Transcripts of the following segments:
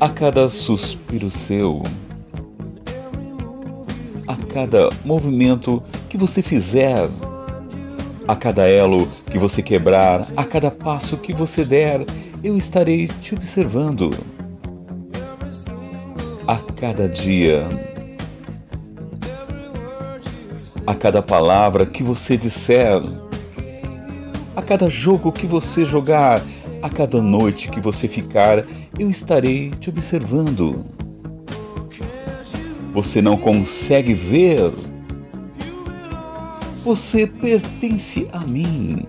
A cada suspiro seu, a cada movimento que você fizer, a cada elo que você quebrar, a cada passo que você der, eu estarei te observando. A cada dia, a cada palavra que você disser, a cada jogo que você jogar, a cada noite que você ficar, eu estarei te observando. Você não consegue ver. Você pertence a mim.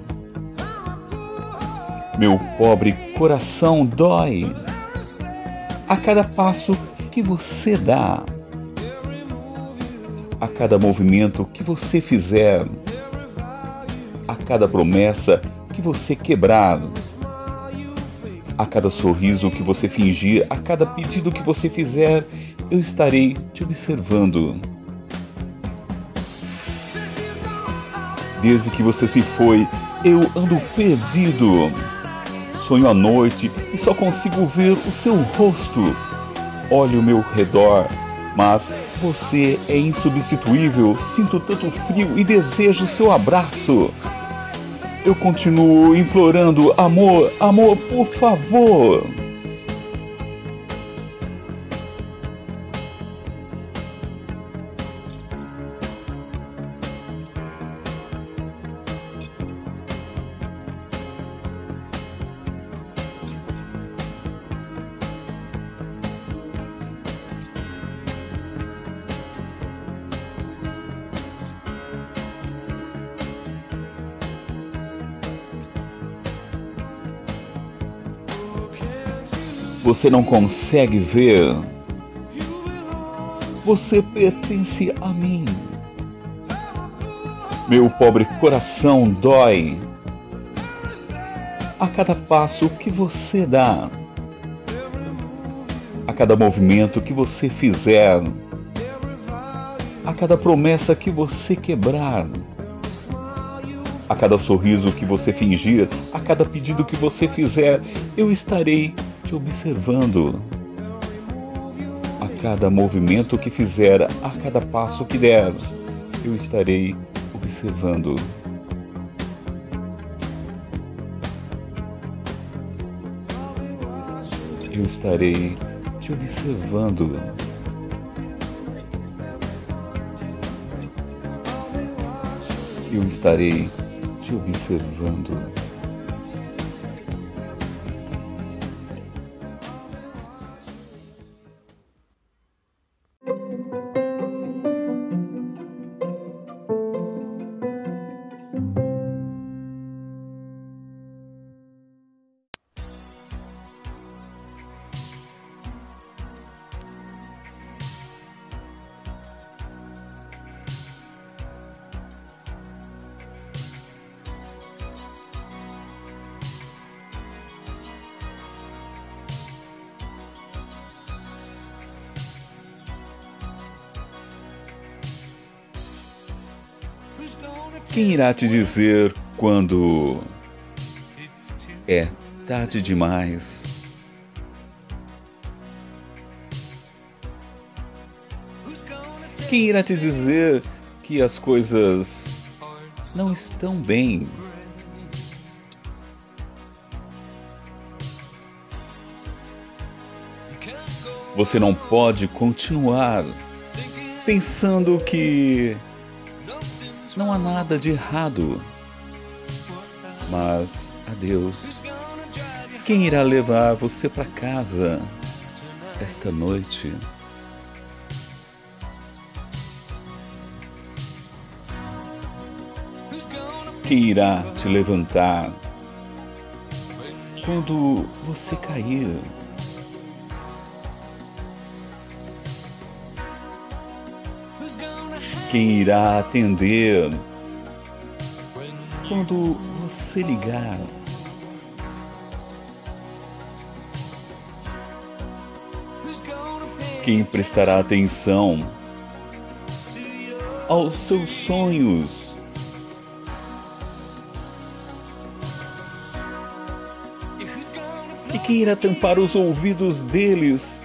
Meu pobre coração dói a cada passo que você dá, a cada movimento que você fizer, a cada promessa que você quebrar a cada sorriso que você fingir, a cada pedido que você fizer, eu estarei te observando. Desde que você se foi, eu ando perdido. Sonho à noite e só consigo ver o seu rosto. Olho ao meu redor, mas você é insubstituível. Sinto tanto frio e desejo seu abraço. Eu continuo implorando, amor, amor, por favor. Você não consegue ver. Você pertence a mim. Meu pobre coração dói a cada passo que você dá, a cada movimento que você fizer, a cada promessa que você quebrar, a cada sorriso que você fingir, a cada pedido que você fizer, eu estarei te observando. A cada movimento que fizer, a cada passo que der, eu estarei observando. Eu estarei te observando. Eu estarei te observando. Quem irá te dizer quando é tarde demais? Quem irá te dizer que as coisas não estão bem? Você não pode continuar pensando que não há nada de errado Mas, adeus, quem irá levar você para casa esta noite? Quem irá te levantar quando você cair? Quem irá atender quando você ligar? Quem prestará atenção aos seus sonhos? E quem irá tampar os ouvidos deles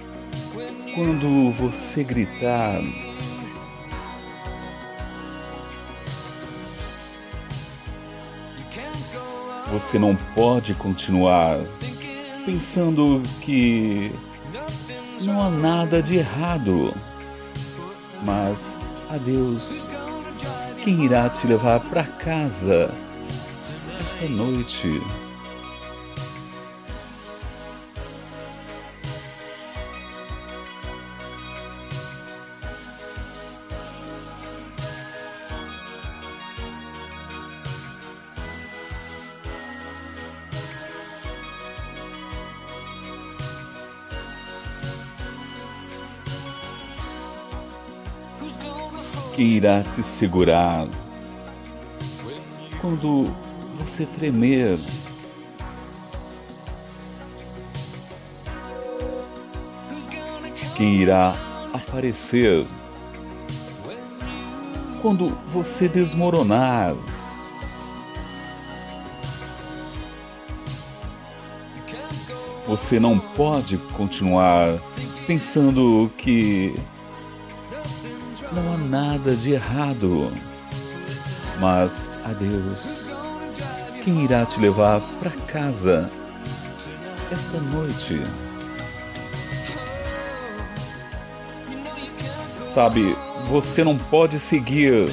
quando você gritar? Você não pode continuar pensando que não há nada de errado. Mas, adeus, quem irá te levar para casa esta noite? Quem irá te segurar quando você tremer? Quem irá aparecer quando você desmoronar? Você não pode continuar pensando que não há nada de errado. Mas, adeus, quem irá te levar para casa esta noite? Sabe, você não pode seguir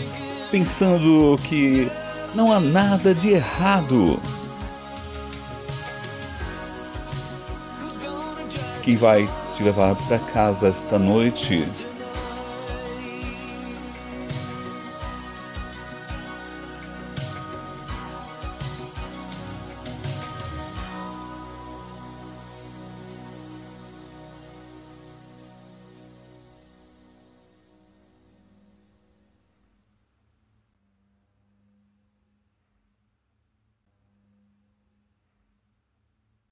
pensando que não há nada de errado. Quem vai te levar para casa esta noite?